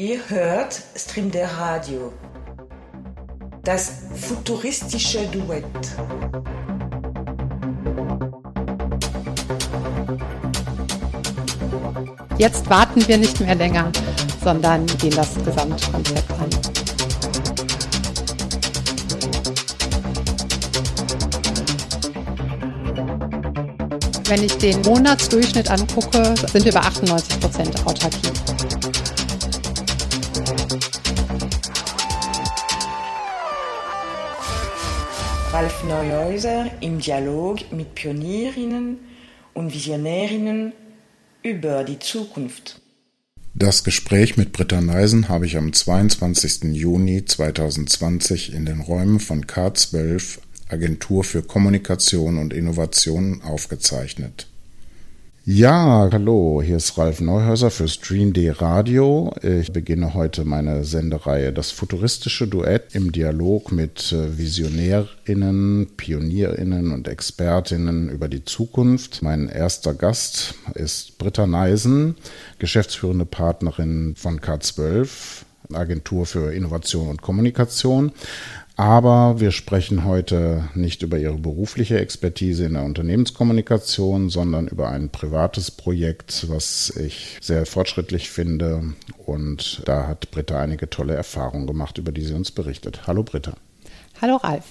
Ihr hört Stream der Radio. Das futuristische Duett. Jetzt warten wir nicht mehr länger, sondern gehen das Gesamtkonzept an. Wenn ich den Monatsdurchschnitt angucke, sind wir bei 98 Prozent Autarkie. Ralf Neuhäuser im Dialog mit Pionierinnen und Visionärinnen über die Zukunft. Das Gespräch mit Britta Neisen habe ich am 22. Juni 2020 in den Räumen von K12 Agentur für Kommunikation und Innovation aufgezeichnet. Ja, hallo, hier ist Ralf Neuhäuser für StreamD Radio. Ich beginne heute meine Sendereihe Das futuristische Duett im Dialog mit äh, Visionärinnen, Pionierinnen und Expertinnen über die Zukunft. Mein erster Gast ist Britta Neisen, geschäftsführende Partnerin von K12, Agentur für Innovation und Kommunikation. Aber wir sprechen heute nicht über Ihre berufliche Expertise in der Unternehmenskommunikation, sondern über ein privates Projekt, was ich sehr fortschrittlich finde. Und da hat Britta einige tolle Erfahrungen gemacht, über die sie uns berichtet. Hallo Britta. Hallo Ralf.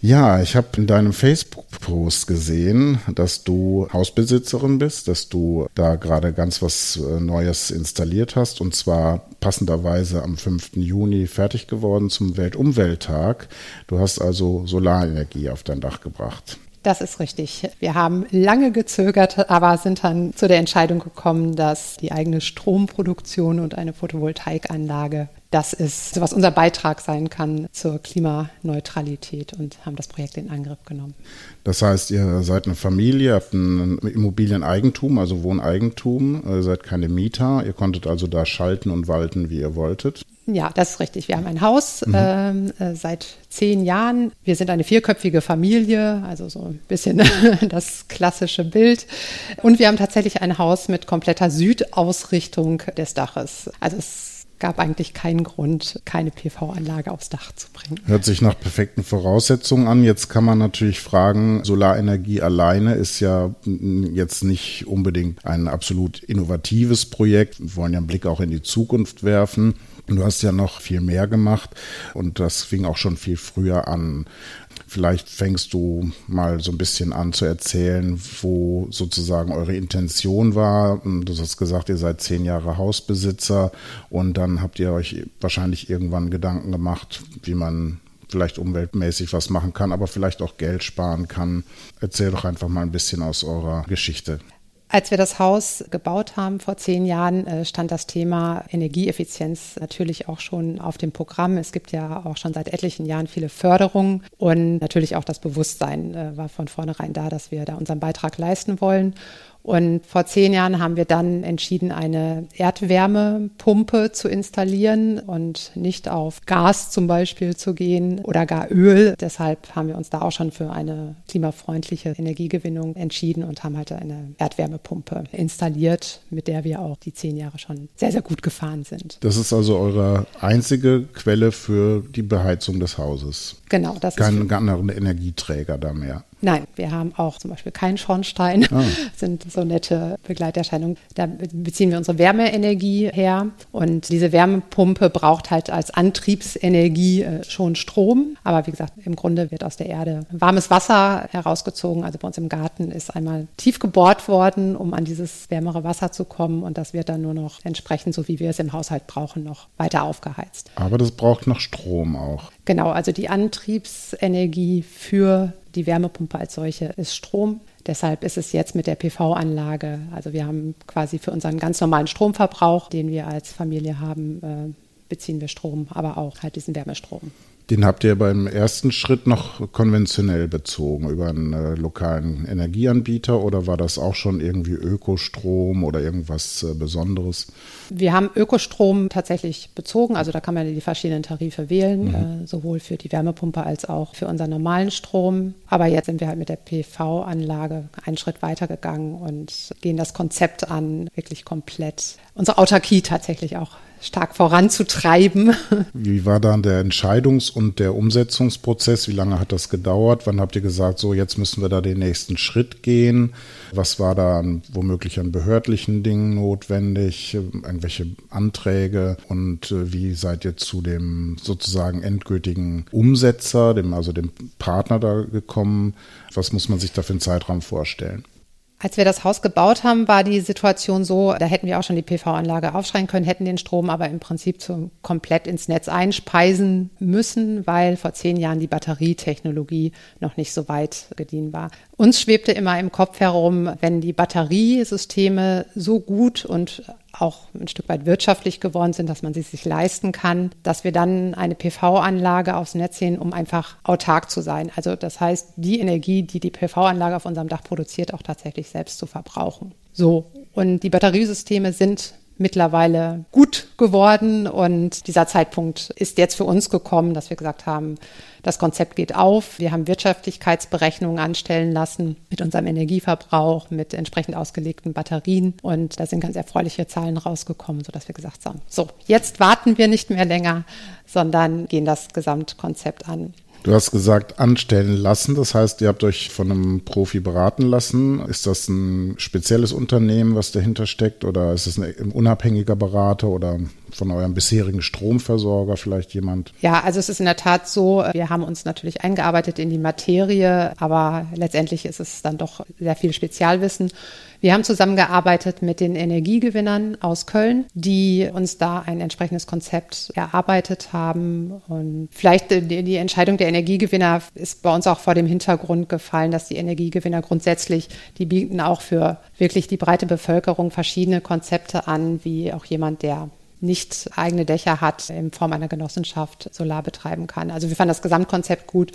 Ja, ich habe in deinem Facebook-Post gesehen, dass du Hausbesitzerin bist, dass du da gerade ganz was äh, Neues installiert hast und zwar passenderweise am 5. Juni fertig geworden zum Weltumwelttag. Du hast also Solarenergie auf dein Dach gebracht. Das ist richtig. Wir haben lange gezögert, aber sind dann zu der Entscheidung gekommen, dass die eigene Stromproduktion und eine Photovoltaikanlage das ist, was unser Beitrag sein kann zur Klimaneutralität und haben das Projekt in Angriff genommen. Das heißt, ihr seid eine Familie, habt ein Immobilieneigentum, also Wohneigentum, ihr seid keine Mieter, ihr konntet also da schalten und walten, wie ihr wolltet. Ja, das ist richtig. Wir haben ein Haus mhm. Ähm, äh, seit zehn Jahren. Wir sind eine vierköpfige Familie, also so ein bisschen das klassische Bild. Und wir haben tatsächlich ein Haus mit kompletter Südausrichtung des Daches. Also es gab eigentlich keinen Grund, keine PV-Anlage aufs Dach zu bringen. Hört sich nach perfekten Voraussetzungen an. Jetzt kann man natürlich fragen, Solarenergie alleine ist ja jetzt nicht unbedingt ein absolut innovatives Projekt. Wir wollen ja einen Blick auch in die Zukunft werfen. Du hast ja noch viel mehr gemacht und das fing auch schon viel früher an. Vielleicht fängst du mal so ein bisschen an zu erzählen, wo sozusagen eure Intention war. Du hast gesagt, ihr seid zehn Jahre Hausbesitzer und dann habt ihr euch wahrscheinlich irgendwann Gedanken gemacht, wie man vielleicht umweltmäßig was machen kann, aber vielleicht auch Geld sparen kann. Erzähl doch einfach mal ein bisschen aus eurer Geschichte. Als wir das Haus gebaut haben vor zehn Jahren, äh, stand das Thema Energieeffizienz natürlich auch schon auf dem Programm. Es gibt ja auch schon seit etlichen Jahren viele Förderungen und natürlich auch das Bewusstsein äh, war von vornherein da, dass wir da unseren Beitrag leisten wollen. Und vor zehn Jahren haben wir dann entschieden, eine Erdwärmepumpe zu installieren und nicht auf Gas zum Beispiel zu gehen oder gar Öl. Deshalb haben wir uns da auch schon für eine klimafreundliche Energiegewinnung entschieden und haben halt eine Erdwärmepumpe installiert, mit der wir auch die zehn Jahre schon sehr, sehr gut gefahren sind. Das ist also eure einzige Quelle für die Beheizung des Hauses. Genau, das Kein ist. Keinen anderen Energieträger da mehr. Nein, wir haben auch zum Beispiel keinen Schornstein. Oh. sind so nette Begleiterscheinungen. Da beziehen wir unsere Wärmeenergie her. Und diese Wärmepumpe braucht halt als Antriebsenergie äh, schon Strom. Aber wie gesagt, im Grunde wird aus der Erde warmes Wasser herausgezogen. Also bei uns im Garten ist einmal tief gebohrt worden, um an dieses wärmere Wasser zu kommen. Und das wird dann nur noch entsprechend, so wie wir es im Haushalt brauchen, noch weiter aufgeheizt. Aber das braucht noch Strom auch. Genau, also die Antriebsenergie für die Wärmepumpe als solche ist Strom. Deshalb ist es jetzt mit der PV-Anlage, also wir haben quasi für unseren ganz normalen Stromverbrauch, den wir als Familie haben, äh, beziehen wir Strom, aber auch halt diesen Wärmestrom. Den habt ihr beim ersten Schritt noch konventionell bezogen über einen äh, lokalen Energieanbieter oder war das auch schon irgendwie Ökostrom oder irgendwas äh, Besonderes? Wir haben Ökostrom tatsächlich bezogen, also da kann man die verschiedenen Tarife wählen, mhm. äh, sowohl für die Wärmepumpe als auch für unseren normalen Strom. Aber jetzt sind wir halt mit der PV-Anlage einen Schritt weitergegangen und gehen das Konzept an, wirklich komplett unsere Autarkie tatsächlich auch stark voranzutreiben. Wie war dann der Entscheidungs- und der Umsetzungsprozess? Wie lange hat das gedauert? Wann habt ihr gesagt, so jetzt müssen wir da den nächsten Schritt gehen? Was war da womöglich an behördlichen Dingen notwendig? Irgendwelche Anträge? Und äh, wie seid ihr zu dem sozusagen endgültigen Umsetzer, dem, also dem Partner da gekommen? Was muss man sich da für einen Zeitraum vorstellen? Als wir das Haus gebaut haben, war die Situation so, da hätten wir auch schon die PV-Anlage aufschreien können, hätten den Strom aber im Prinzip zum, komplett ins Netz einspeisen müssen, weil vor zehn Jahren die Batterietechnologie noch nicht so weit gedient war. Uns schwebte immer im Kopf herum, wenn die Batteriesysteme so gut und auch ein Stück weit wirtschaftlich geworden sind, dass man sie sich leisten kann, dass wir dann eine PV-Anlage aufs Netz sehen, um einfach autark zu sein. Also das heißt, die Energie, die die PV-Anlage auf unserem Dach produziert, auch tatsächlich selbst zu verbrauchen. So. Und die Batteriesysteme sind mittlerweile gut geworden und dieser Zeitpunkt ist jetzt für uns gekommen, dass wir gesagt haben, das Konzept geht auf. Wir haben Wirtschaftlichkeitsberechnungen anstellen lassen mit unserem Energieverbrauch, mit entsprechend ausgelegten Batterien und da sind ganz erfreuliche Zahlen rausgekommen, sodass wir gesagt haben, so, jetzt warten wir nicht mehr länger, sondern gehen das Gesamtkonzept an. Du hast gesagt, anstellen lassen. Das heißt, ihr habt euch von einem Profi beraten lassen. Ist das ein spezielles Unternehmen, was dahinter steckt? Oder ist es ein unabhängiger Berater oder von eurem bisherigen Stromversorger vielleicht jemand? Ja, also es ist in der Tat so, wir haben uns natürlich eingearbeitet in die Materie, aber letztendlich ist es dann doch sehr viel Spezialwissen. Wir haben zusammengearbeitet mit den Energiegewinnern aus Köln, die uns da ein entsprechendes Konzept erarbeitet haben. Und vielleicht äh, die Entscheidung der Energiegewinner ist bei uns auch vor dem Hintergrund gefallen, dass die Energiegewinner grundsätzlich, die bieten auch für wirklich die breite Bevölkerung verschiedene Konzepte an, wie auch jemand, der nicht eigene Dächer hat, in Form einer Genossenschaft Solar betreiben kann. Also wir fanden das Gesamtkonzept gut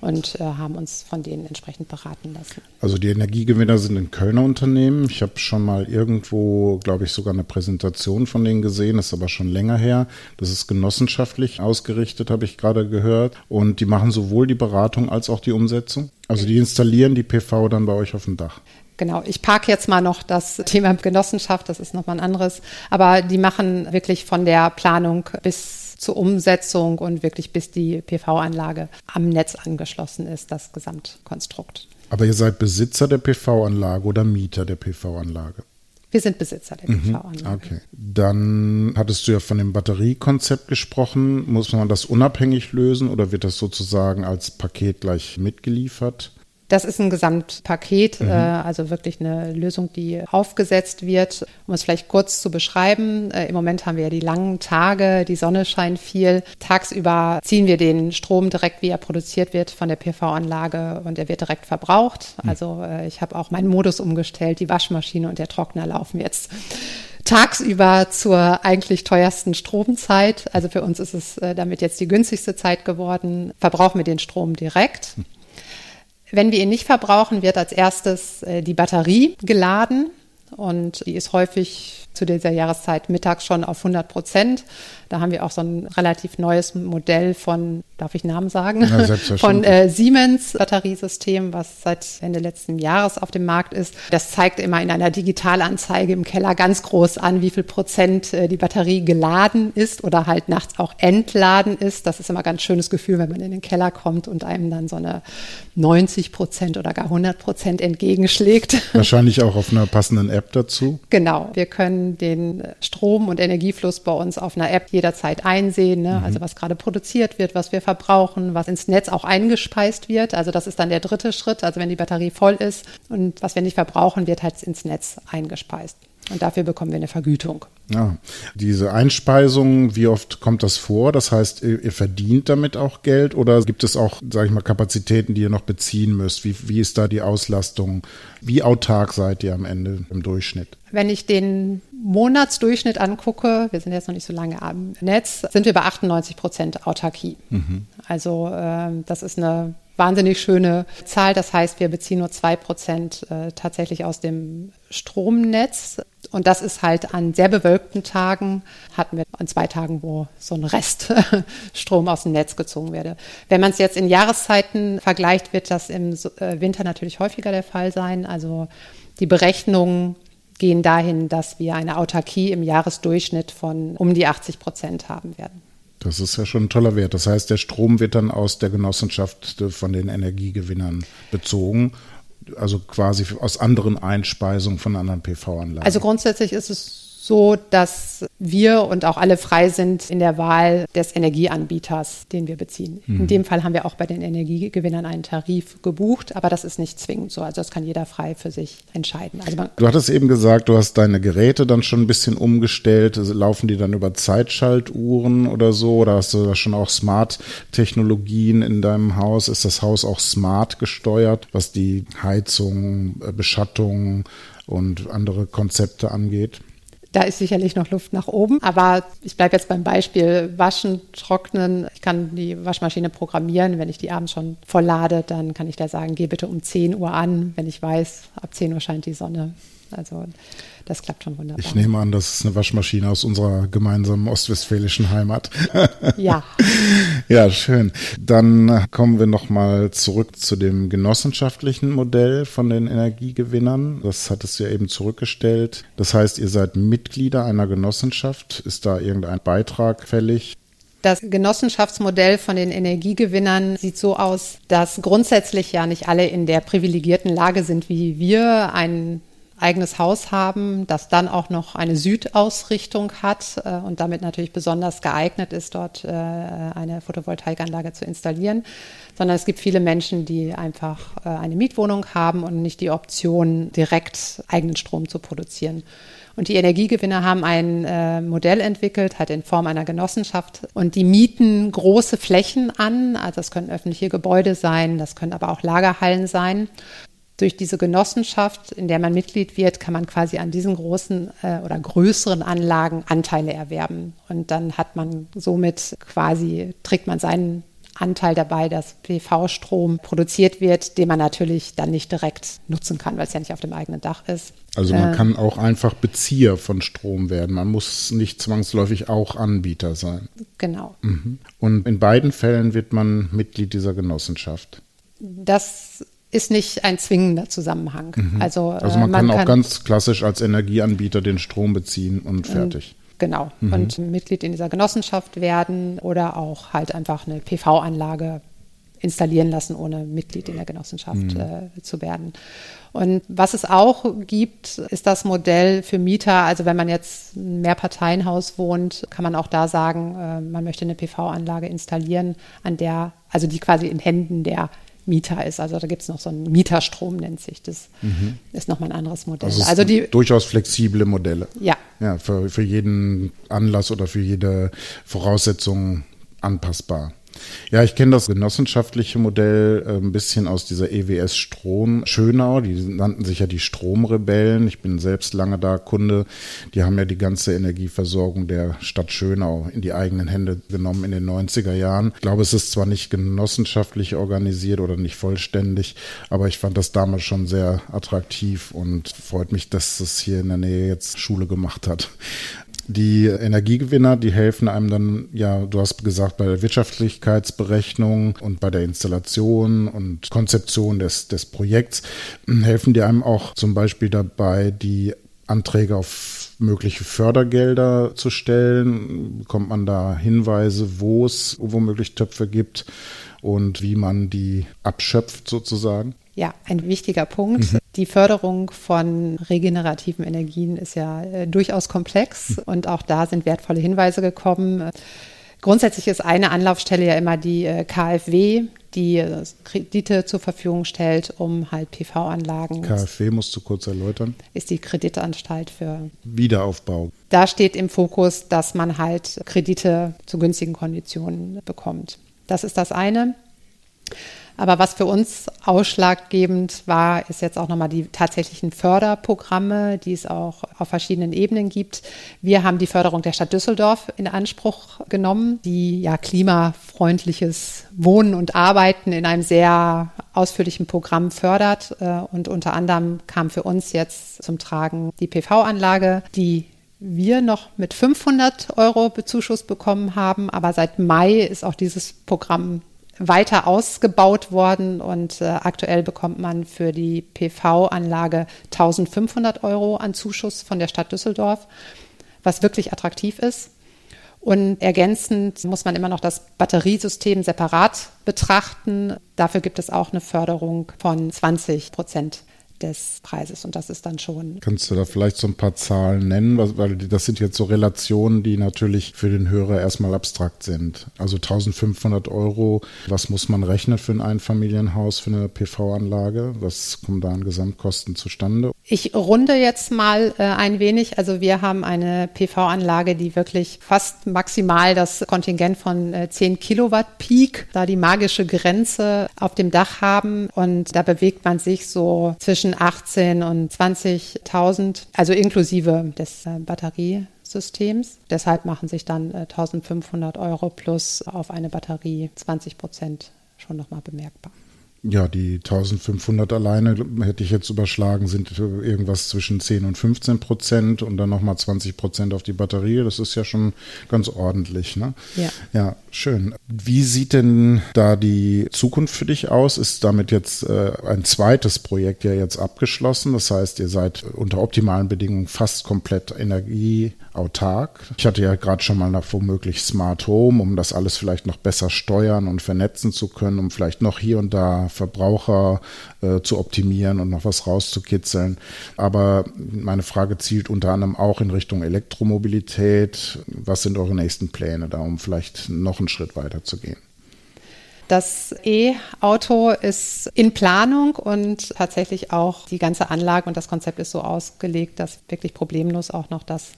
und äh, haben uns von denen entsprechend beraten lassen. Also die Energiegewinner sind in Kölner Unternehmen. Ich habe schon mal irgendwo, glaube ich, sogar eine Präsentation von denen gesehen, ist aber schon länger her. Das ist genossenschaftlich ausgerichtet, habe ich gerade gehört. Und die machen sowohl die Beratung als auch die Umsetzung. Also die installieren die PV dann bei euch auf dem Dach. Genau, ich parke jetzt mal noch das Thema Genossenschaft, das ist nochmal ein anderes. Aber die machen wirklich von der Planung bis zur Umsetzung und wirklich bis die PV-Anlage am Netz angeschlossen ist, das Gesamtkonstrukt. Aber ihr seid Besitzer der PV-Anlage oder Mieter der PV-Anlage? Wir sind Besitzer der mhm, PV-Anlage. Okay. Dann hattest du ja von dem Batteriekonzept gesprochen. Muss man das unabhängig lösen oder wird das sozusagen als Paket gleich mitgeliefert? Das ist ein Gesamtpaket, mhm. äh, also wirklich eine Lösung, die aufgesetzt wird. Um es vielleicht kurz zu beschreiben, äh, im Moment haben wir ja die langen Tage, die Sonne scheint viel. Tagsüber ziehen wir den Strom direkt, wie er produziert wird, von der PV-Anlage und er wird direkt verbraucht. Mhm. Also äh, ich habe auch meinen Modus umgestellt, die Waschmaschine und der Trockner laufen jetzt tagsüber zur eigentlich teuersten Stromzeit. Also für uns ist es äh, damit jetzt die günstigste Zeit geworden. Verbrauchen wir den Strom direkt. Wenn wir ihn nicht verbrauchen, wird als erstes äh, die Batterie geladen und die ist häufig zu dieser Jahreszeit mittags schon auf 100 Prozent. Da haben wir auch so ein relativ neues Modell von, darf ich Namen sagen, ja, von äh, Siemens Batteriesystem, was seit Ende letzten Jahres auf dem Markt ist. Das zeigt immer in einer Digitalanzeige im Keller ganz groß an, wie viel Prozent äh, die Batterie geladen ist oder halt nachts auch entladen ist. Das ist immer ein ganz schönes Gefühl, wenn man in den Keller kommt und einem dann so eine 90 Prozent oder gar 100 Prozent entgegenschlägt. Wahrscheinlich auch auf einer passenden App dazu. Genau. Wir können den Strom- und Energiefluss bei uns auf einer App jederzeit einsehen, ne? mhm. also was gerade produziert wird, was wir verbrauchen, was ins Netz auch eingespeist wird. Also das ist dann der dritte Schritt. Also wenn die Batterie voll ist und was wir nicht verbrauchen, wird halt ins Netz eingespeist. Und dafür bekommen wir eine Vergütung. Ja, diese Einspeisung, wie oft kommt das vor? Das heißt, ihr, ihr verdient damit auch Geld oder gibt es auch, sage ich mal, Kapazitäten, die ihr noch beziehen müsst? Wie, wie ist da die Auslastung? Wie autark seid ihr am Ende im Durchschnitt? Wenn ich den Monatsdurchschnitt angucke, wir sind jetzt noch nicht so lange am Netz, sind wir bei 98 Prozent Autarkie. Mhm. Also äh, das ist eine wahnsinnig schöne Zahl. Das heißt, wir beziehen nur zwei Prozent äh, tatsächlich aus dem Stromnetz. Und das ist halt an sehr bewölkten Tagen, hatten wir an zwei Tagen, wo so ein Rest Strom aus dem Netz gezogen werde. Wenn man es jetzt in Jahreszeiten vergleicht, wird das im äh, Winter natürlich häufiger der Fall sein. Also die Berechnungen gehen dahin, dass wir eine Autarkie im Jahresdurchschnitt von um die 80 Prozent haben werden. Das ist ja schon ein toller Wert. Das heißt, der Strom wird dann aus der Genossenschaft von den Energiegewinnern bezogen also quasi aus anderen Einspeisungen von anderen PV-Anlagen? Also grundsätzlich ist es so, dass wir und auch alle frei sind in der Wahl des Energieanbieters, den wir beziehen. Mhm. In dem Fall haben wir auch bei den Energiegewinnern einen Tarif gebucht, aber das ist nicht zwingend so. Also das kann jeder frei für sich entscheiden. Also du hattest eben gesagt, du hast deine Geräte dann schon ein bisschen umgestellt. Laufen die dann über Zeitschaltuhren oder so? Oder hast du da schon auch Smart-Technologien in deinem Haus? Ist das Haus auch smart gesteuert, was die Heizung, äh, Beschattung und andere Konzepte angeht? Da ist sicherlich noch Luft nach oben. Aber ich bleibe jetzt beim Beispiel Waschen, Trocknen. Ich kann die Waschmaschine programmieren. Wenn ich die abends schon voll lade, dann kann ich da sagen, geh bitte um 10 Uhr an, wenn ich weiß, ab 10 Uhr scheint die Sonne. Also das klappt schon wunderbar. Ich nehme an, das ist eine Waschmaschine aus unserer gemeinsamen ostwestfälischen Heimat. Ja. ja, schön. Dann kommen wir nochmal zurück zu dem genossenschaftlichen Modell von den Energiegewinnern. Das hat es ja eben zurückgestellt. Das heißt, ihr seid Mitglieder einer Genossenschaft. Ist da irgendein Beitrag fällig? Das Genossenschaftsmodell von den Energiegewinnern sieht so aus, dass grundsätzlich ja nicht alle in der privilegierten Lage sind wie wir, einen eigenes Haus haben, das dann auch noch eine Südausrichtung hat äh, und damit natürlich besonders geeignet ist, dort äh, eine Photovoltaikanlage zu installieren, sondern es gibt viele Menschen, die einfach äh, eine Mietwohnung haben und nicht die Option, direkt eigenen Strom zu produzieren. Und die Energiegewinner haben ein äh, Modell entwickelt, halt in Form einer Genossenschaft. Und die mieten große Flächen an. Also das können öffentliche Gebäude sein, das können aber auch Lagerhallen sein durch diese Genossenschaft, in der man Mitglied wird, kann man quasi an diesen großen äh, oder größeren Anlagen Anteile erwerben. Und dann hat man somit quasi, trägt man seinen Anteil dabei, dass PV-Strom produziert wird, den man natürlich dann nicht direkt nutzen kann, weil es ja nicht auf dem eigenen Dach ist. Also man äh, kann auch einfach Bezieher von Strom werden. Man muss nicht zwangsläufig auch Anbieter sein. Genau. Mhm. Und in beiden Fällen wird man Mitglied dieser Genossenschaft. Das ist nicht ein zwingender Zusammenhang. Mhm. Also, also man, äh, man kann, kann, auch ganz klassisch als Energieanbieter den Strom beziehen und fertig. Genau. Mhm. Und Mitglied in dieser Genossenschaft werden oder auch halt einfach eine PV-Anlage installieren lassen, ohne Mitglied in der Genossenschaft mhm. äh, zu werden. Und was es auch gibt, ist das Modell für Mieter. Also wenn man jetzt ein Mehrparteienhaus wohnt, kann man auch da sagen, äh, man möchte eine PV-Anlage installieren, an der, also die quasi in Händen der Mieter ist. Also da gibt es noch so einen Mieterstrom, nennt sich das. Mhm. Ist nochmal ein anderes Modell. Also, also die durchaus flexible Modelle. Ja. Ja, für, für jeden Anlass oder für jede Voraussetzung anpassbar. Ja, ich kenne das genossenschaftliche Modell äh, ein bisschen aus dieser EWS Strom Schönau. Die nannten sich ja die Stromrebellen. Ich bin selbst lange da Kunde. Die haben ja die ganze Energieversorgung der Stadt Schönau in die eigenen Hände genommen in den 90er Jahren. Ich glaube, es ist zwar nicht genossenschaftlich organisiert oder nicht vollständig, aber ich fand das damals schon sehr attraktiv und freut mich, dass es hier in der Nähe jetzt Schule gemacht hat. Die Energiegewinner, die helfen einem dann, ja, du hast gesagt, bei der Wirtschaftlichkeitsberechnung und bei der Installation und Konzeption des, des Projekts, helfen die einem auch zum Beispiel dabei, die Anträge auf mögliche Fördergelder zu stellen? Bekommt man da Hinweise, wo es womöglich Töpfe gibt und wie man die abschöpft sozusagen? Ja, ein wichtiger Punkt. Mhm. Die Förderung von regenerativen Energien ist ja äh, durchaus komplex mhm. und auch da sind wertvolle Hinweise gekommen. Grundsätzlich ist eine Anlaufstelle ja immer die äh, KfW, die äh, Kredite zur Verfügung stellt, um halt PV-Anlagen. KfW musst du kurz erläutern. Ist die Kreditanstalt für Wiederaufbau. Da steht im Fokus, dass man halt Kredite zu günstigen Konditionen bekommt. Das ist das eine. Aber was für uns ausschlaggebend war, ist jetzt auch nochmal die tatsächlichen Förderprogramme, die es auch auf verschiedenen Ebenen gibt. Wir haben die Förderung der Stadt Düsseldorf in Anspruch genommen, die ja klimafreundliches Wohnen und Arbeiten in einem sehr ausführlichen Programm fördert. Äh, und unter anderem kam für uns jetzt zum Tragen die PV-Anlage, die wir noch mit 500 Euro Bezuschuss bekommen haben. Aber seit Mai ist auch dieses Programm weiter ausgebaut worden und äh, aktuell bekommt man für die PV-Anlage 1500 Euro an Zuschuss von der Stadt Düsseldorf, was wirklich attraktiv ist. Und ergänzend muss man immer noch das Batteriesystem separat betrachten. Dafür gibt es auch eine Förderung von 20 Prozent des Preises. Und das ist dann schon. Kannst du da vielleicht so ein paar Zahlen nennen? Weil das sind jetzt so Relationen, die natürlich für den Hörer erstmal abstrakt sind. Also 1500 Euro, was muss man rechnen für ein Einfamilienhaus, für eine PV-Anlage? Was kommen da an Gesamtkosten zustande? Ich runde jetzt mal äh, ein wenig. Also wir haben eine PV-Anlage, die wirklich fast maximal das Kontingent von äh, 10 Kilowatt Peak, da die magische Grenze auf dem Dach haben. Und da bewegt man sich so zwischen zwischen 18 und 20.000, also inklusive des äh, Batteriesystems. Deshalb machen sich dann äh, 1500 Euro plus auf eine Batterie 20 Prozent schon nochmal bemerkbar. Ja, die 1500 alleine hätte ich jetzt überschlagen, sind irgendwas zwischen 10 und 15 Prozent und dann nochmal 20 Prozent auf die Batterie. Das ist ja schon ganz ordentlich. Ne? Ja. ja, schön. Wie sieht denn da die Zukunft für dich aus? Ist damit jetzt äh, ein zweites Projekt ja jetzt abgeschlossen? Das heißt, ihr seid unter optimalen Bedingungen fast komplett energieautark. Ich hatte ja gerade schon mal nach womöglich Smart Home, um das alles vielleicht noch besser steuern und vernetzen zu können, um vielleicht noch hier und da Verbraucher äh, zu optimieren und noch was rauszukitzeln. Aber meine Frage zielt unter anderem auch in Richtung Elektromobilität. Was sind eure nächsten Pläne da, um vielleicht noch einen Schritt weiter zu gehen? Das E-Auto ist in Planung und tatsächlich auch die ganze Anlage und das Konzept ist so ausgelegt, dass wirklich problemlos auch noch das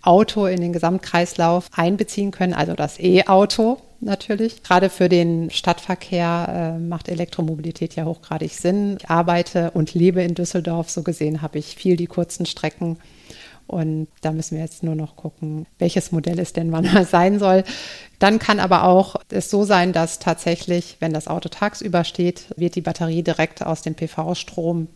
Auto in den Gesamtkreislauf einbeziehen können, also das E-Auto natürlich. Gerade für den Stadtverkehr äh, macht Elektromobilität ja hochgradig Sinn. Ich arbeite und lebe in Düsseldorf, so gesehen habe ich viel die kurzen Strecken. Und da müssen wir jetzt nur noch gucken, welches Modell es denn wann mal sein soll. Dann kann aber auch es so sein, dass tatsächlich, wenn das Auto tagsüber steht, wird die Batterie direkt aus dem PV-Strom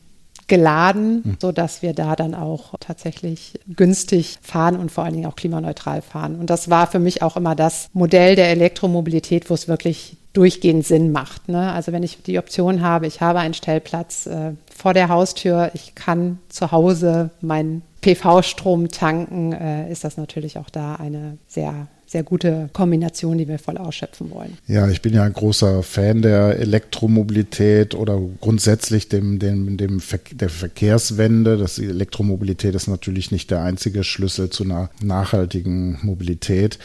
geladen, mhm. so dass wir da dann auch tatsächlich günstig fahren und vor allen Dingen auch klimaneutral fahren. Und das war für mich auch immer das Modell der Elektromobilität, wo es wirklich durchgehend Sinn macht. Ne? Also wenn ich die Option habe, ich habe einen Stellplatz äh, vor der Haustür, ich kann zu Hause meinen PV-Strom tanken, äh, ist das natürlich auch da eine sehr sehr gute Kombination, die wir voll ausschöpfen wollen. Ja, ich bin ja ein großer Fan der Elektromobilität oder grundsätzlich dem, dem, dem Ver der Verkehrswende. Das Elektromobilität ist natürlich nicht der einzige Schlüssel zu einer nachhaltigen Mobilität.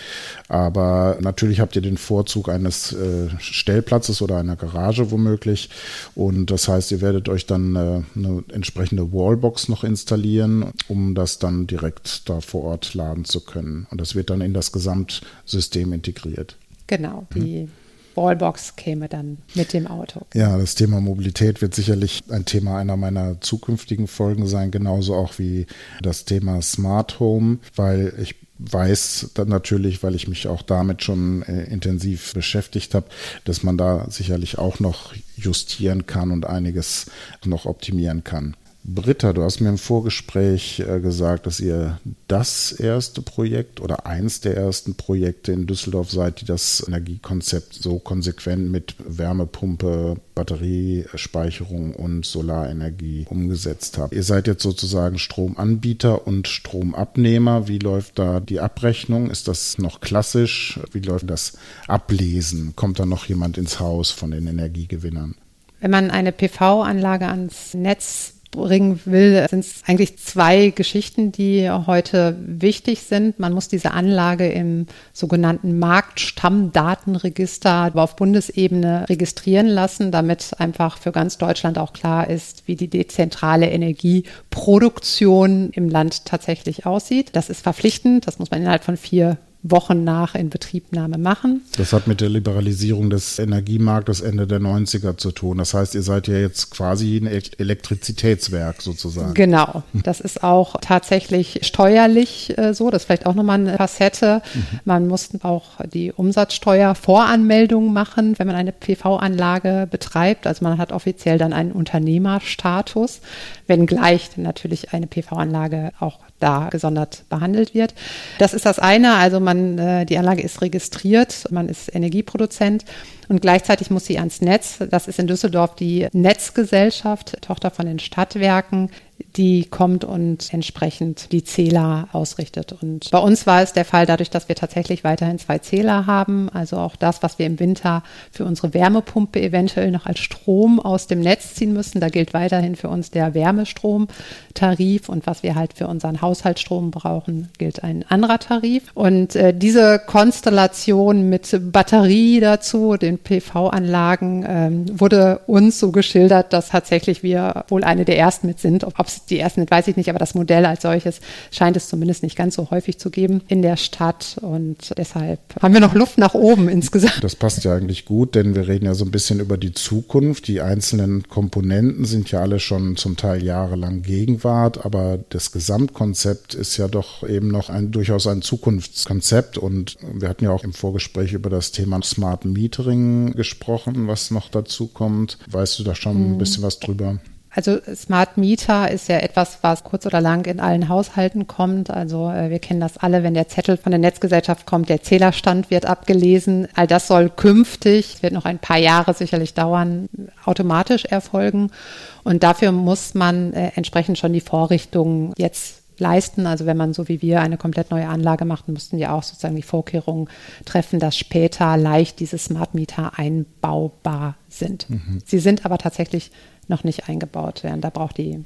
Aber natürlich habt ihr den Vorzug eines äh, Stellplatzes oder einer Garage womöglich. Und das heißt, ihr werdet euch dann äh, eine entsprechende Wallbox noch installieren, um das dann direkt da vor Ort laden zu können. Und das wird dann in das Gesamt System integriert. Genau, die hm. Wallbox käme dann mit dem Auto. Ja, das Thema Mobilität wird sicherlich ein Thema einer meiner zukünftigen Folgen sein, genauso auch wie das Thema Smart Home, weil ich weiß dann natürlich, weil ich mich auch damit schon äh, intensiv beschäftigt habe, dass man da sicherlich auch noch justieren kann und einiges noch optimieren kann. Britta, du hast mir im Vorgespräch äh, gesagt, dass ihr das erste Projekt oder eins der ersten Projekte in Düsseldorf seid, die das Energiekonzept so konsequent mit Wärmepumpe, Batteriespeicherung und Solarenergie umgesetzt habt. Ihr seid jetzt sozusagen Stromanbieter und Stromabnehmer. Wie läuft da die Abrechnung? Ist das noch klassisch? Wie läuft das Ablesen? Kommt da noch jemand ins Haus von den Energiegewinnern? Wenn man eine PV-Anlage ans Netz bringen will, sind es eigentlich zwei Geschichten, die heute wichtig sind. Man muss diese Anlage im sogenannten Marktstammdatenregister auf Bundesebene registrieren lassen, damit einfach für ganz Deutschland auch klar ist, wie die dezentrale Energieproduktion im Land tatsächlich aussieht. Das ist verpflichtend, das muss man innerhalb von vier Wochen nach Inbetriebnahme machen. Das hat mit der Liberalisierung des Energiemarktes Ende der 90er zu tun. Das heißt, ihr seid ja jetzt quasi ein Elektrizitätswerk sozusagen. Genau. Das ist auch tatsächlich steuerlich äh, so. Das ist vielleicht auch nochmal eine Facette. Mhm. Man muss auch die Umsatzsteuervoranmeldung machen, wenn man eine PV-Anlage betreibt. Also man hat offiziell dann einen Unternehmerstatus, wenngleich natürlich eine PV-Anlage auch da gesondert behandelt wird. Das ist das eine. Also man, äh, die Anlage ist registriert, man ist Energieproduzent. Und gleichzeitig muss sie ans Netz. Das ist in Düsseldorf die Netzgesellschaft, Tochter von den Stadtwerken die kommt und entsprechend die Zähler ausrichtet. Und bei uns war es der Fall, dadurch, dass wir tatsächlich weiterhin zwei Zähler haben, also auch das, was wir im Winter für unsere Wärmepumpe eventuell noch als Strom aus dem Netz ziehen müssen, da gilt weiterhin für uns der Wärmestromtarif und was wir halt für unseren Haushaltsstrom brauchen, gilt ein anderer Tarif. Und äh, diese Konstellation mit Batterie dazu, den PV-Anlagen, ähm, wurde uns so geschildert, dass tatsächlich wir wohl eine der ersten mit sind. Ob es die ersten sind, weiß ich nicht, aber das Modell als solches scheint es zumindest nicht ganz so häufig zu geben in der Stadt. Und deshalb haben wir noch Luft nach oben insgesamt. Das passt ja eigentlich gut, denn wir reden ja so ein bisschen über die Zukunft. Die einzelnen Komponenten sind ja alle schon zum Teil jahrelang Gegenwart, aber das Gesamtkonzept ist ja doch eben noch ein durchaus ein Zukunftskonzept. Und wir hatten ja auch im Vorgespräch über das Thema Smart Metering gesprochen, was noch dazu kommt. Weißt du da schon ein mhm. bisschen was drüber? Also Smart Meter ist ja etwas, was kurz oder lang in allen Haushalten kommt. Also äh, wir kennen das alle, wenn der Zettel von der Netzgesellschaft kommt, der Zählerstand wird abgelesen. All das soll künftig, wird noch ein paar Jahre sicherlich dauern, automatisch erfolgen. Und dafür muss man äh, entsprechend schon die Vorrichtungen jetzt leisten. Also wenn man so wie wir eine komplett neue Anlage macht, müssten wir auch sozusagen die Vorkehrungen treffen, dass später leicht diese Smart Meter einbaubar sind. Mhm. Sie sind aber tatsächlich noch nicht eingebaut werden. Da braucht die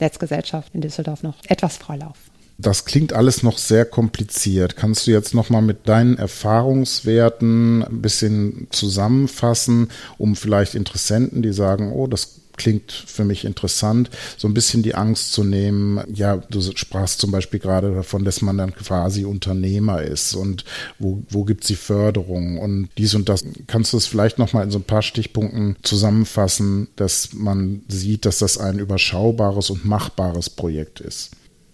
Netzgesellschaft in Düsseldorf noch etwas Vorlauf. Das klingt alles noch sehr kompliziert. Kannst du jetzt noch mal mit deinen Erfahrungswerten ein bisschen zusammenfassen, um vielleicht Interessenten, die sagen, oh, das klingt für mich interessant, so ein bisschen die Angst zu nehmen. Ja, du sprachst zum Beispiel gerade davon, dass man dann quasi Unternehmer ist und wo, wo gibt es die Förderung und dies und das. Kannst du es vielleicht nochmal in so ein paar Stichpunkten zusammenfassen, dass man sieht, dass das ein überschaubares und machbares Projekt ist?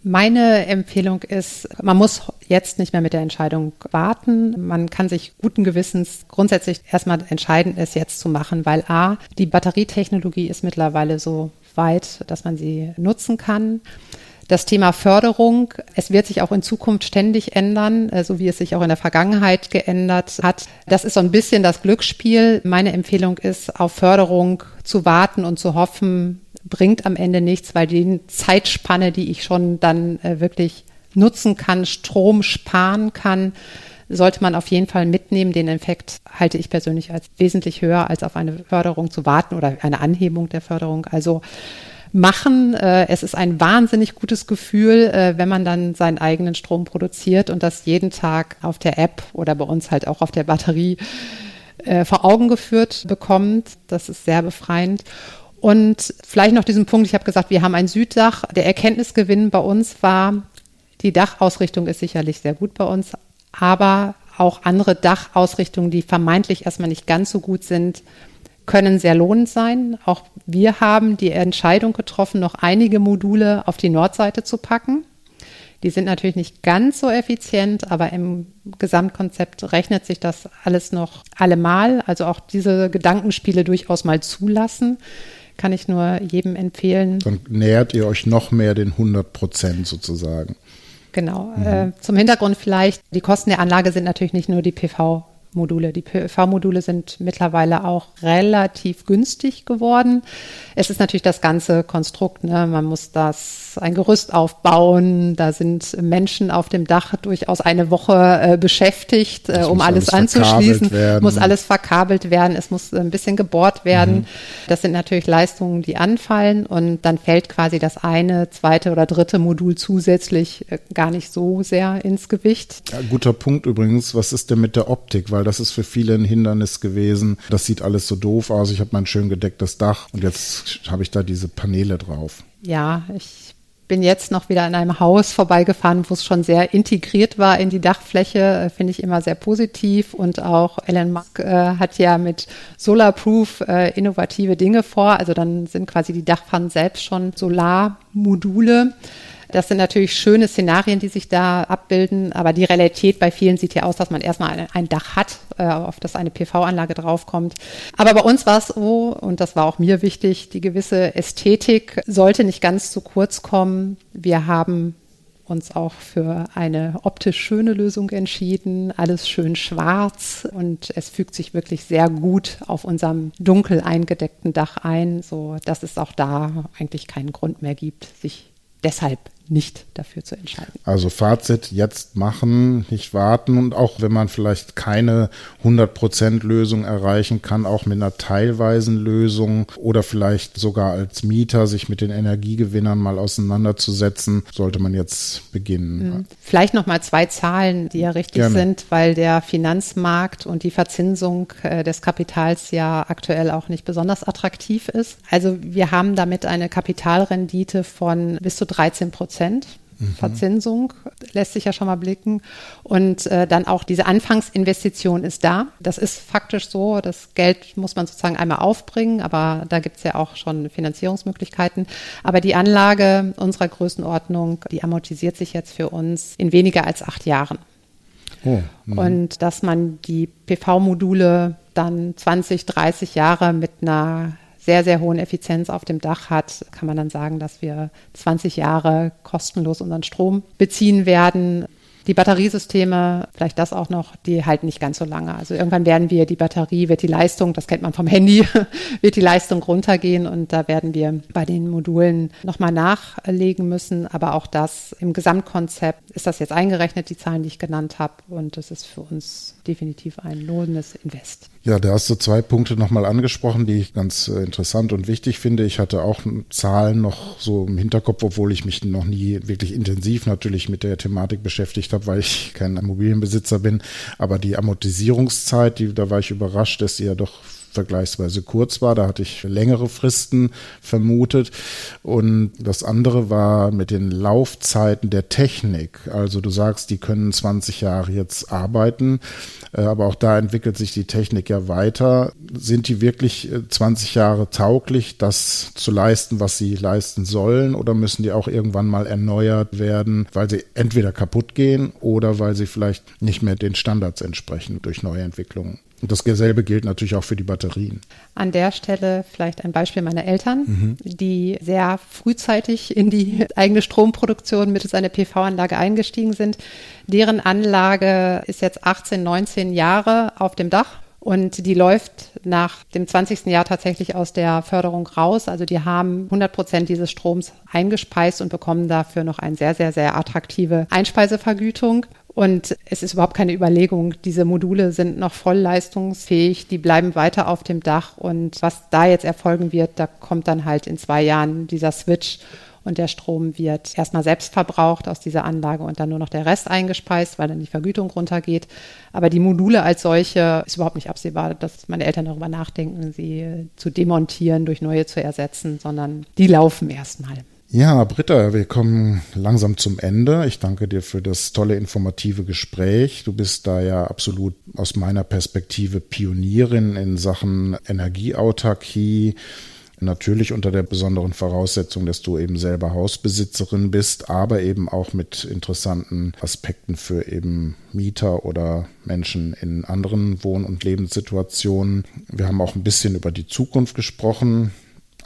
Meine Empfehlung ist, man muss jetzt nicht mehr mit der Entscheidung warten. Man kann sich guten Gewissens grundsätzlich erstmal entscheiden, es jetzt zu machen, weil A, die Batterietechnologie ist mittlerweile so weit, dass man sie nutzen kann. Das Thema Förderung, es wird sich auch in Zukunft ständig ändern, äh, so wie es sich auch in der Vergangenheit geändert hat. Das ist so ein bisschen das Glücksspiel. Meine Empfehlung ist, auf Förderung zu warten und zu hoffen, bringt am Ende nichts, weil die Zeitspanne, die ich schon dann äh, wirklich nutzen kann, Strom sparen kann, sollte man auf jeden Fall mitnehmen. Den Effekt halte ich persönlich als wesentlich höher, als auf eine Förderung zu warten oder eine Anhebung der Förderung. Also machen. Äh, es ist ein wahnsinnig gutes Gefühl, äh, wenn man dann seinen eigenen Strom produziert und das jeden Tag auf der App oder bei uns halt auch auf der Batterie äh, vor Augen geführt bekommt. Das ist sehr befreiend. Und vielleicht noch diesen Punkt, ich habe gesagt, wir haben ein Süddach. Der Erkenntnisgewinn bei uns war, die Dachausrichtung ist sicherlich sehr gut bei uns, aber auch andere Dachausrichtungen, die vermeintlich erstmal nicht ganz so gut sind, können sehr lohnend sein. Auch wir haben die Entscheidung getroffen, noch einige Module auf die Nordseite zu packen. Die sind natürlich nicht ganz so effizient, aber im Gesamtkonzept rechnet sich das alles noch allemal. Also auch diese Gedankenspiele durchaus mal zulassen kann ich nur jedem empfehlen. Dann nähert ihr euch noch mehr den 100 Prozent sozusagen. Genau. Mhm. Äh, zum Hintergrund vielleicht, die Kosten der Anlage sind natürlich nicht nur die PV Module. Die PV-Module sind mittlerweile auch relativ günstig geworden. Es ist natürlich das ganze Konstrukt. Ne? Man muss das ein Gerüst aufbauen. Da sind Menschen auf dem Dach durchaus eine Woche äh, beschäftigt, äh, um alles, alles anzuschließen. Muss alles verkabelt werden. Es muss ein bisschen gebohrt werden. Mhm. Das sind natürlich Leistungen, die anfallen und dann fällt quasi das eine, zweite oder dritte Modul zusätzlich äh, gar nicht so sehr ins Gewicht. Ja, guter Punkt übrigens. Was ist denn mit der Optik? Weil das ist für viele ein Hindernis gewesen. Das sieht alles so doof aus. Ich habe mein schön gedecktes Dach und jetzt habe ich da diese Paneele drauf. Ja, ich bin jetzt noch wieder in einem Haus vorbeigefahren, wo es schon sehr integriert war in die Dachfläche. Äh, finde ich immer sehr positiv. Und auch Elon Musk äh, hat ja mit Solarproof äh, innovative Dinge vor. Also dann sind quasi die Dachpfannen selbst schon Solarmodule. Das sind natürlich schöne Szenarien, die sich da abbilden, aber die Realität bei vielen sieht ja aus, dass man erstmal ein, Dach hat, äh, auf das eine PV-Anlage draufkommt. Aber bei uns war es so, und das war auch mir wichtig, die gewisse Ästhetik sollte nicht ganz zu kurz kommen. Wir haben uns auch für eine optisch schöne Lösung entschieden. Alles schön schwarz und es fügt sich wirklich sehr gut auf unserem dunkel eingedeckten Dach ein, so dass es auch da eigentlich keinen Grund mehr gibt, sich deshalb nicht dafür zu entscheiden. Also Fazit, jetzt machen, nicht warten und auch wenn man vielleicht keine 100% Lösung erreichen kann, auch mit einer teilweisen Lösung oder vielleicht sogar als Mieter sich mit den Energiegewinnern mal auseinanderzusetzen, sollte man jetzt beginnen. Mhm. Vielleicht noch mal zwei Zahlen, die ja richtig Gerne. sind, weil der Finanzmarkt und die Verzinsung äh, des Kapitals ja aktuell auch nicht besonders attraktiv ist. Also wir haben damit eine Kapitalrendite von bis zu 13 Prozent Prozent. Mhm. Verzinsung lässt sich ja schon mal blicken. Und äh, dann auch diese Anfangsinvestition ist da. Das ist faktisch so. Das Geld muss man sozusagen einmal aufbringen, aber da gibt es ja auch schon Finanzierungsmöglichkeiten. Aber die Anlage unserer Größenordnung, die amortisiert sich jetzt für uns in weniger als acht Jahren. Oh, mhm. und dass man die PV-Module dann 20, 30 Jahre mit einer sehr, sehr hohen Effizienz auf dem Dach hat, kann man dann sagen, dass wir 20 Jahre kostenlos unseren Strom beziehen werden. Die Batteriesysteme, vielleicht das auch noch, die halten nicht ganz so lange. Also irgendwann werden wir die Batterie, wird die Leistung, das kennt man vom Handy, wird die Leistung runtergehen und da werden wir bei den Modulen nochmal nachlegen müssen. Aber auch das im Gesamtkonzept ist das jetzt eingerechnet, die Zahlen, die ich genannt habe. Und das ist für uns definitiv ein lohnendes Invest. Ja, da hast du zwei Punkte nochmal angesprochen, die ich ganz äh, interessant und wichtig finde. Ich hatte auch Zahlen noch so im Hinterkopf, obwohl ich mich noch nie wirklich intensiv natürlich mit der Thematik beschäftigt habe, weil ich kein Immobilienbesitzer bin. Aber die Amortisierungszeit, die, da war ich überrascht, dass die ja doch vergleichsweise kurz war. Da hatte ich längere Fristen vermutet. Und das andere war mit den Laufzeiten der Technik. Also du sagst, die können 20 Jahre jetzt arbeiten, äh, aber auch da entwickelt sich die Technik ja weiter. Sind die wirklich 20 äh, Jahre tauglich, das zu leisten, was sie leisten sollen? Oder müssen die auch irgendwann mal erneuert werden, weil sie entweder kaputt gehen oder weil sie vielleicht nicht mehr den Standards entsprechen durch neue Entwicklungen? Und dasselbe gilt natürlich auch für die Batterien. An der Stelle vielleicht ein Beispiel meiner Eltern, mhm. die sehr frühzeitig in die eigene Stromproduktion mittels einer PV-Anlage eingestiegen sind. Deren Anlage ist jetzt 18, 19 Jahre auf dem Dach und die läuft nach dem 20. Jahr tatsächlich aus der Förderung raus. Also die haben 100 Prozent dieses Stroms eingespeist und bekommen dafür noch eine sehr, sehr, sehr attraktive Einspeisevergütung. Und es ist überhaupt keine Überlegung. Diese Module sind noch voll leistungsfähig, die bleiben weiter auf dem Dach. Und was da jetzt erfolgen wird, da kommt dann halt in zwei Jahren dieser Switch und der Strom wird erstmal selbst verbraucht aus dieser Anlage und dann nur noch der Rest eingespeist, weil dann die Vergütung runtergeht. Aber die Module als solche ist überhaupt nicht absehbar, dass meine Eltern darüber nachdenken, sie zu demontieren, durch neue zu ersetzen, sondern die laufen erstmal. Ja, Britta, wir kommen langsam zum Ende. Ich danke dir für das tolle informative Gespräch. Du bist da ja absolut aus meiner Perspektive Pionierin in Sachen Energieautarkie. Natürlich unter der besonderen Voraussetzung, dass du eben selber Hausbesitzerin bist, aber eben auch mit interessanten Aspekten für eben Mieter oder Menschen in anderen Wohn- und Lebenssituationen. Wir haben auch ein bisschen über die Zukunft gesprochen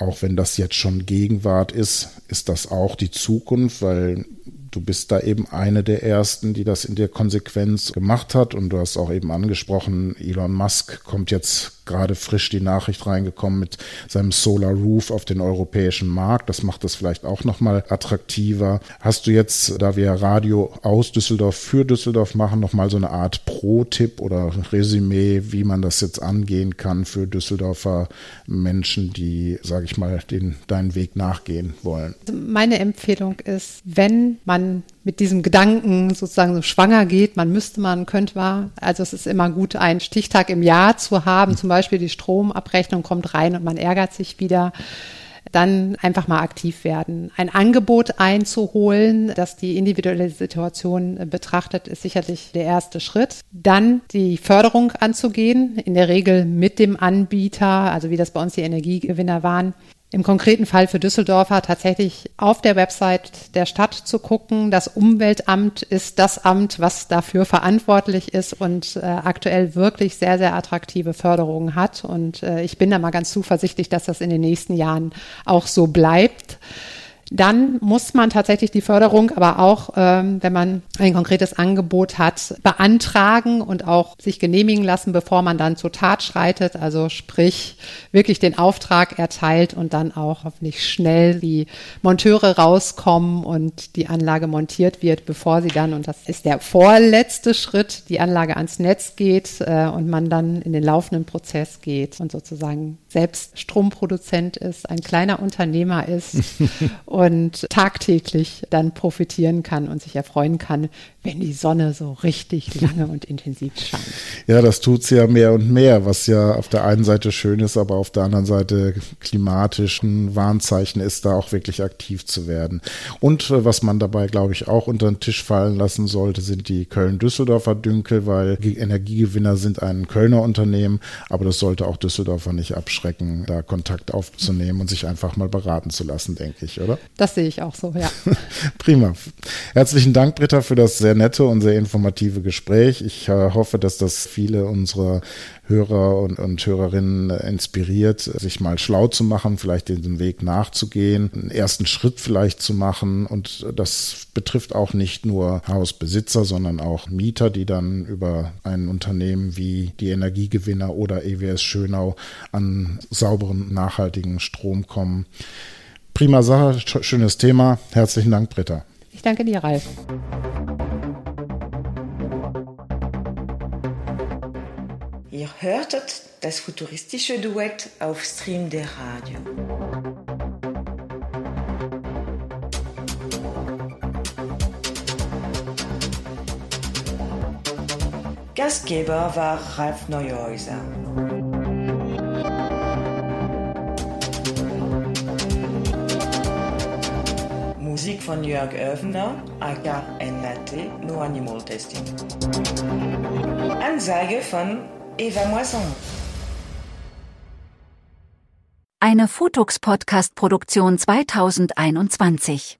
auch wenn das jetzt schon Gegenwart ist, ist das auch die Zukunft, weil du bist da eben eine der ersten, die das in der Konsequenz gemacht hat. Und du hast auch eben angesprochen, Elon Musk kommt jetzt gerade frisch die Nachricht reingekommen mit seinem Solar Roof auf den europäischen Markt. Das macht es vielleicht auch nochmal attraktiver. Hast du jetzt, da wir Radio aus Düsseldorf für Düsseldorf machen, nochmal so eine Art Pro-Tipp oder Resümee, wie man das jetzt angehen kann für Düsseldorfer Menschen, die, sage ich mal, den, deinen Weg nachgehen wollen? Meine Empfehlung ist, wenn man mit diesem Gedanken sozusagen so schwanger geht, man müsste, man könnte man. Also es ist immer gut, einen Stichtag im Jahr zu haben. Zum Beispiel die Stromabrechnung kommt rein und man ärgert sich wieder. Dann einfach mal aktiv werden. Ein Angebot einzuholen, das die individuelle Situation betrachtet, ist sicherlich der erste Schritt. Dann die Förderung anzugehen, in der Regel mit dem Anbieter, also wie das bei uns die Energiegewinner waren, im konkreten Fall für Düsseldorfer tatsächlich auf der Website der Stadt zu gucken. Das Umweltamt ist das Amt, was dafür verantwortlich ist und äh, aktuell wirklich sehr, sehr attraktive Förderungen hat. Und äh, ich bin da mal ganz zuversichtlich, dass das in den nächsten Jahren auch so bleibt. Dann muss man tatsächlich die Förderung, aber auch, ähm, wenn man ein konkretes Angebot hat, beantragen und auch sich genehmigen lassen, bevor man dann zur Tat schreitet. Also sprich, wirklich den Auftrag erteilt und dann auch hoffentlich schnell die Monteure rauskommen und die Anlage montiert wird, bevor sie dann, und das ist der vorletzte Schritt, die Anlage ans Netz geht äh, und man dann in den laufenden Prozess geht und sozusagen selbst Stromproduzent ist, ein kleiner Unternehmer ist und tagtäglich dann profitieren kann und sich erfreuen kann, wenn die Sonne so richtig lange und intensiv scheint. Ja, das tut sie ja mehr und mehr, was ja auf der einen Seite schön ist, aber auf der anderen Seite klimatischen Warnzeichen ist, da auch wirklich aktiv zu werden. Und äh, was man dabei, glaube ich, auch unter den Tisch fallen lassen sollte, sind die Köln-Düsseldorfer Dünkel, weil Energiegewinner sind ein Kölner Unternehmen, aber das sollte auch Düsseldorfer nicht abschrecken, da Kontakt aufzunehmen und sich einfach mal beraten zu lassen, denke ich, oder? Das sehe ich auch so, ja. Prima. Herzlichen Dank, Britta, für das sehr nette und sehr informative Gespräch. Ich äh, hoffe, dass das viele unserer Hörer und, und Hörerinnen inspiriert, sich mal schlau zu machen, vielleicht den Weg nachzugehen, einen ersten Schritt vielleicht zu machen. Und das betrifft auch nicht nur Hausbesitzer, sondern auch Mieter, die dann über ein Unternehmen wie die Energiegewinner oder EWS Schönau an sauberen, nachhaltigen Strom kommen. Prima Sache, schönes Thema. Herzlichen Dank, Britta. Ich danke dir, Ralf. Ihr hörtet das futuristische Duett auf Stream der Radio. Gastgeber war Ralf Neuhäuser. Musik von Jörg Oefner, aka NAT, No Animal Testing. Ansage von Eva Moisson. Eine Futux Podcast Produktion 2021.